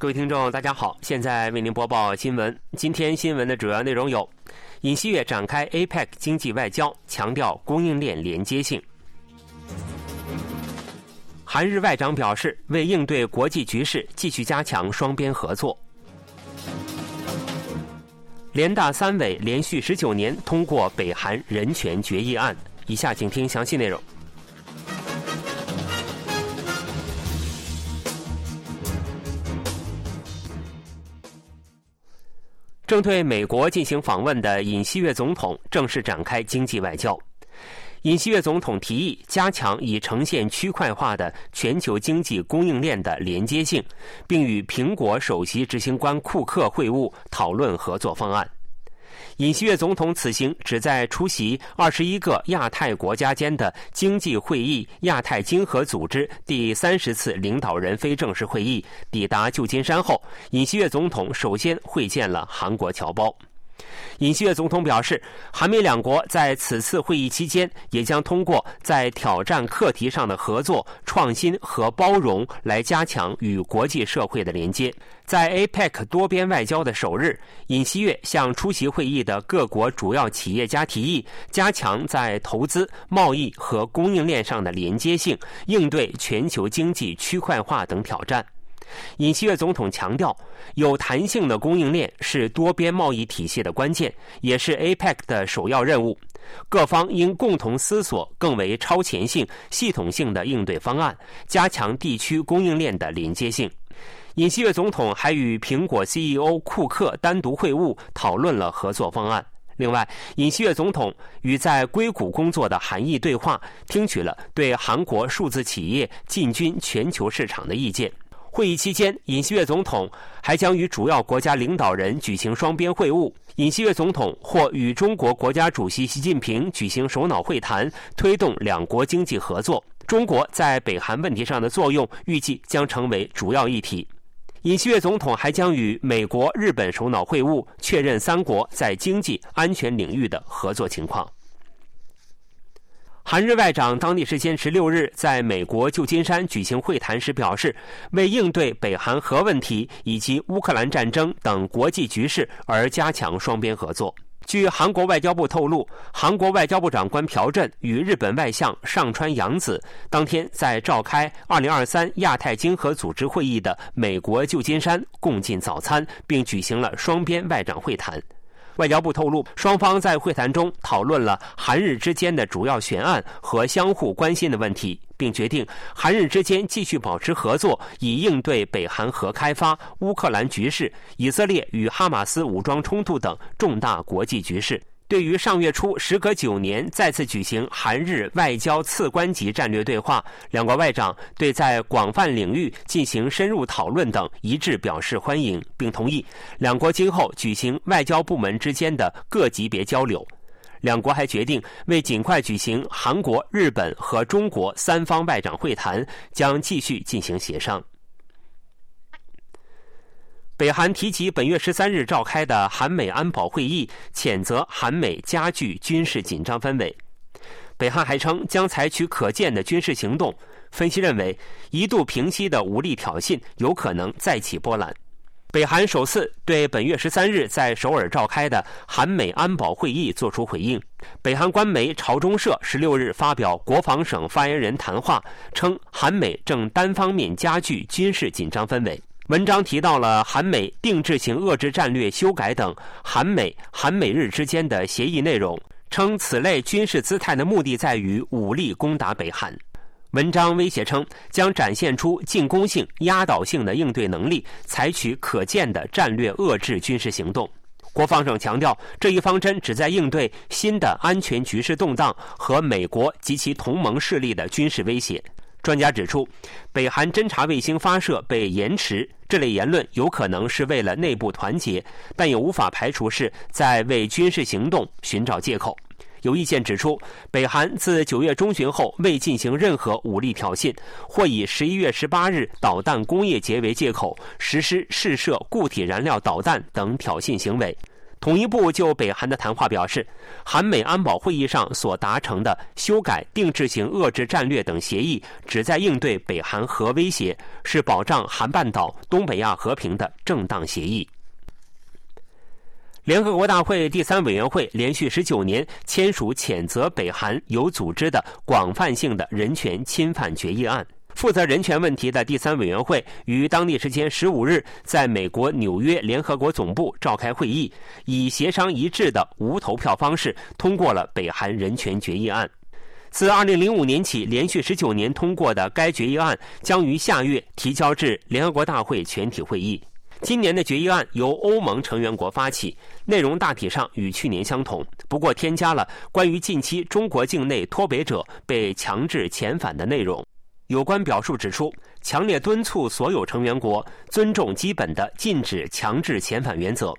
各位听众，大家好，现在为您播报新闻。今天新闻的主要内容有：尹锡悦展开 APEC 经济外交，强调供应链连接性；韩日外长表示，为应对国际局势，继续加强双边合作；联大三委连续十九年通过北韩人权决议案。以下请听详细内容。正对美国进行访问的尹锡悦总统正式展开经济外交。尹锡悦总统提议加强已呈现区块化的全球经济供应链的连接性，并与苹果首席执行官库克会晤，讨论合作方案。尹锡悦总统此行旨在出席二十一个亚太国家间的经济会议——亚太经合组织第三十次领导人非正式会议。抵达旧金山后，尹锡悦总统首先会见了韩国侨胞。尹锡悦总统表示，韩美两国在此次会议期间也将通过在挑战课题上的合作、创新和包容来加强与国际社会的连接。在 APEC 多边外交的首日，尹锡悦向出席会议的各国主要企业家提议，加强在投资、贸易和供应链上的连接性，应对全球经济区块化等挑战。尹锡悦总统强调，有弹性的供应链是多边贸易体系的关键，也是 APEC 的首要任务。各方应共同思索更为超前性、系统性的应对方案，加强地区供应链的连接性。尹锡悦总统还与苹果 CEO 库克单独会晤，讨论了合作方案。另外，尹锡悦总统与在硅谷工作的韩裔对话，听取了对韩国数字企业进军全球市场的意见。会议期间，尹锡悦总统还将与主要国家领导人举行双边会晤。尹锡悦总统或与中国国家主席习近平举行首脑会谈，推动两国经济合作。中国在北韩问题上的作用，预计将成为主要议题。尹锡悦总统还将与美国、日本首脑会晤，确认三国在经济安全领域的合作情况。韩日外长当地时间十六日在美国旧金山举行会谈时表示，为应对北韩核问题以及乌克兰战争等国际局势而加强双边合作。据韩国外交部透露，韩国外交部长官朴振与日本外相上川洋子当天在召开二零二三亚太经合组织会议的美国旧金山共进早餐，并举行了双边外长会谈。外交部透露，双方在会谈中讨论了韩日之间的主要悬案和相互关心的问题，并决定韩日之间继续保持合作，以应对北韩核开发、乌克兰局势、以色列与哈马斯武装冲突等重大国际局势。对于上月初时隔九年再次举行韩日外交次官级战略对话，两国外长对在广泛领域进行深入讨论等一致表示欢迎，并同意两国今后举行外交部门之间的各级别交流。两国还决定为尽快举行韩国、日本和中国三方外长会谈，将继续进行协商。北韩提及本月十三日召开的韩美安保会议，谴责韩美加剧军事紧张氛围。北韩还称将采取可见的军事行动。分析认为，一度平息的武力挑衅有可能再起波澜。北韩首次对本月十三日在首尔召开的韩美安保会议作出回应。北韩官媒朝中社十六日发表国防省发言人谈话，称韩美正单方面加剧军事紧张氛围。文章提到了韩美定制型遏制战略修改等韩美韩美日之间的协议内容，称此类军事姿态的目的在于武力攻打北韩。文章威胁称将展现出进攻性、压倒性的应对能力，采取可见的战略遏制军事行动。国防省强调，这一方针旨在应对新的安全局势动荡和美国及其同盟势力的军事威胁。专家指出，北韩侦察卫星发射被延迟，这类言论有可能是为了内部团结，但也无法排除是在为军事行动寻找借口。有意见指出，北韩自九月中旬后未进行任何武力挑衅，或以十一月十八日导弹工业节为借口实施试射固体燃料导弹等挑衅行为。统一部就北韩的谈话表示，韩美安保会议上所达成的修改定制型遏制战略等协议，旨在应对北韩核威胁，是保障韩半岛、东北亚和平的正当协议。联合国大会第三委员会连续十九年签署谴责北韩有组织的广泛性的人权侵犯决议案。负责人权问题的第三委员会于当地时间十五日在美国纽约联合国总部召开会议，以协商一致的无投票方式通过了北韩人权决议案。自二零零五年起，连续十九年通过的该决议案将于下月提交至联合国大会全体会议。今年的决议案由欧盟成员国发起，内容大体上与去年相同，不过添加了关于近期中国境内脱北者被强制遣返的内容。有关表述指出，强烈敦促所有成员国尊重基本的禁止强制遣返原则，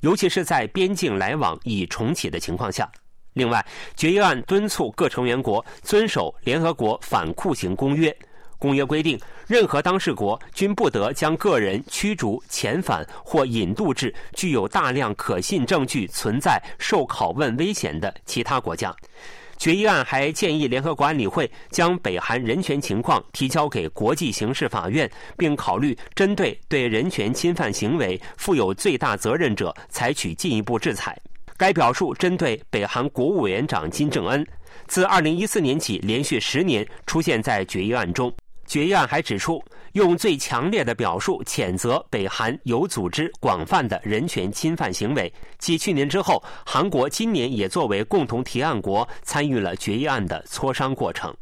尤其是在边境来往已重启的情况下。另外，决议案敦促各成员国遵守联合国反酷刑公约。公约规定，任何当事国均不得将个人驱逐、遣返或引渡至具有大量可信证据存在受拷问危险的其他国家。决议案还建议联合国安理会将北韩人权情况提交给国际刑事法院，并考虑针对对人权侵犯行为负有最大责任者采取进一步制裁。该表述针对北韩国务委员长金正恩，自2014年起连续十年出现在决议案中。决议案还指出，用最强烈的表述谴责北韩有组织、广泛的人权侵犯行为。继去年之后，韩国今年也作为共同提案国参与了决议案的磋商过程。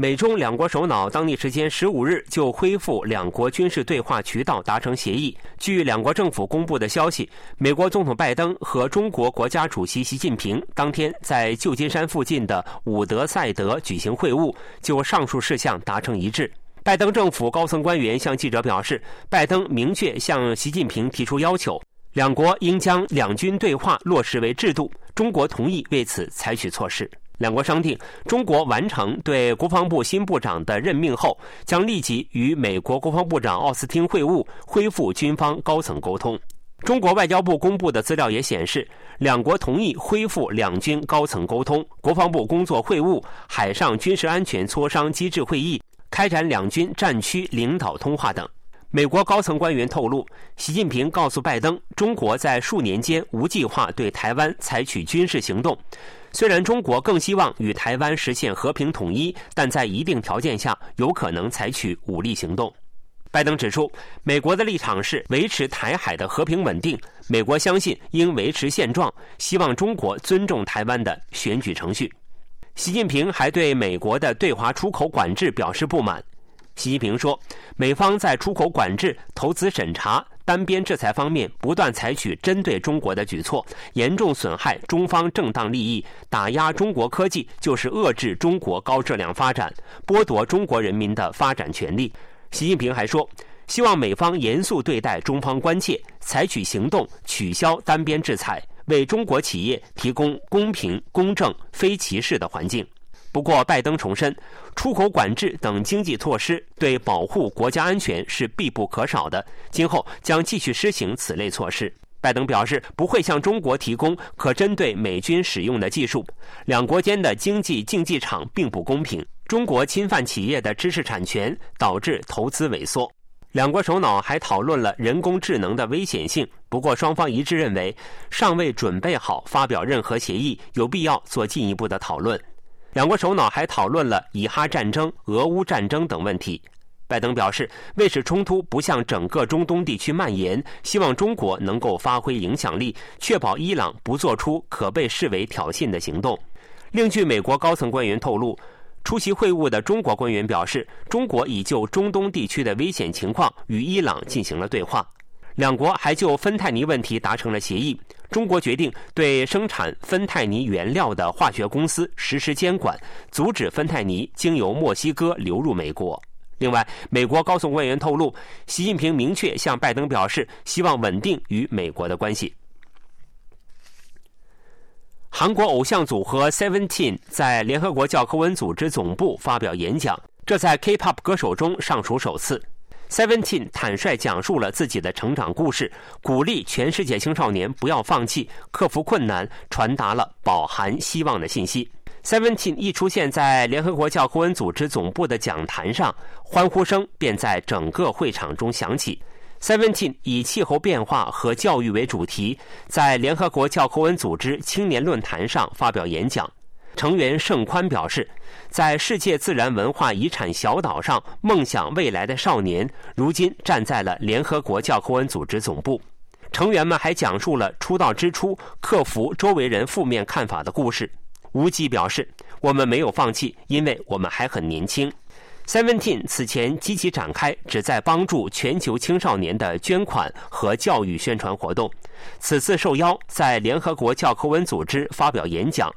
美中两国首脑当地时间十五日就恢复两国军事对话渠道达成协议。据两国政府公布的消息，美国总统拜登和中国国家主席习近平当天在旧金山附近的伍德赛德举行会晤，就上述事项达成一致。拜登政府高层官员向记者表示，拜登明确向习近平提出要求，两国应将两军对话落实为制度。中国同意为此采取措施。两国商定，中国完成对国防部新部长的任命后，将立即与美国国防部长奥斯汀会晤，恢复军方高层沟通。中国外交部公布的资料也显示，两国同意恢复两军高层沟通、国防部工作会晤、海上军事安全磋商机制会议、开展两军战区领导通话等。美国高层官员透露，习近平告诉拜登，中国在数年间无计划对台湾采取军事行动。虽然中国更希望与台湾实现和平统一，但在一定条件下有可能采取武力行动。拜登指出，美国的立场是维持台海的和平稳定，美国相信应维持现状，希望中国尊重台湾的选举程序。习近平还对美国的对华出口管制表示不满。习近平说，美方在出口管制、投资审查。单边制裁方面不断采取针对中国的举措，严重损害中方正当利益，打压中国科技就是遏制中国高质量发展，剥夺中国人民的发展权利。习近平还说，希望美方严肃对待中方关切，采取行动取消单边制裁，为中国企业提供公平、公正、非歧视的环境。不过，拜登重申，出口管制等经济措施对保护国家安全是必不可少的，今后将继续施行此类措施。拜登表示，不会向中国提供可针对美军使用的技术。两国间的经济竞技场并不公平，中国侵犯企业的知识产权，导致投资萎缩。两国首脑还讨论了人工智能的危险性，不过双方一致认为，尚未准备好发表任何协议，有必要做进一步的讨论。两国首脑还讨论了以哈战争、俄乌战争等问题。拜登表示，为使冲突不向整个中东地区蔓延，希望中国能够发挥影响力，确保伊朗不做出可被视为挑衅的行动。另据美国高层官员透露，出席会晤的中国官员表示，中国已就中东地区的危险情况与伊朗进行了对话。两国还就芬太尼问题达成了协议。中国决定对生产芬太尼原料的化学公司实施监管，阻止芬太尼经由墨西哥流入美国。另外，美国高层官员透露，习近平明确向拜登表示，希望稳定与美国的关系。韩国偶像组合 Seventeen 在联合国教科文组织总部发表演讲，这在 K-pop 歌手中尚属首次。Seventeen 坦率讲述了自己的成长故事，鼓励全世界青少年不要放弃，克服困难，传达了饱含希望的信息。Seventeen 一出现在联合国教科文组织总部的讲坛上，欢呼声便在整个会场中响起。Seventeen 以气候变化和教育为主题，在联合国教科文组织青年论坛上发表演讲。成员盛宽表示，在世界自然文化遗产小岛上梦想未来的少年，如今站在了联合国教科文组织总部。成员们还讲述了出道之初克服周围人负面看法的故事。吴极表示：“我们没有放弃，因为我们还很年轻。” Seventeen 此前积极展开旨在帮助全球青少年的捐款和教育宣传活动，此次受邀在联合国教科文组织发表演讲。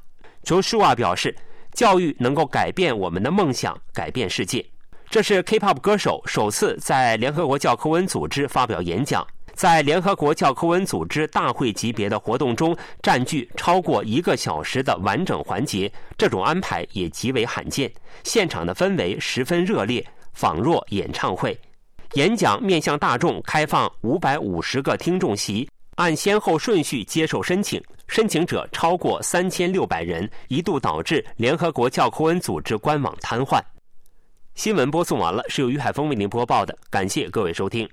Joshua 表示，教育能够改变我们的梦想，改变世界。这是 K-pop 歌手首次在联合国教科文组织发表演讲，在联合国教科文组织大会级别的活动中占据超过一个小时的完整环节，这种安排也极为罕见。现场的氛围十分热烈，仿若演唱会。演讲面向大众开放五百五十个听众席。按先后顺序接受申请，申请者超过三千六百人，一度导致联合国教科文组织官网瘫痪。新闻播送完了，是由于海峰为您播报的，感谢各位收听。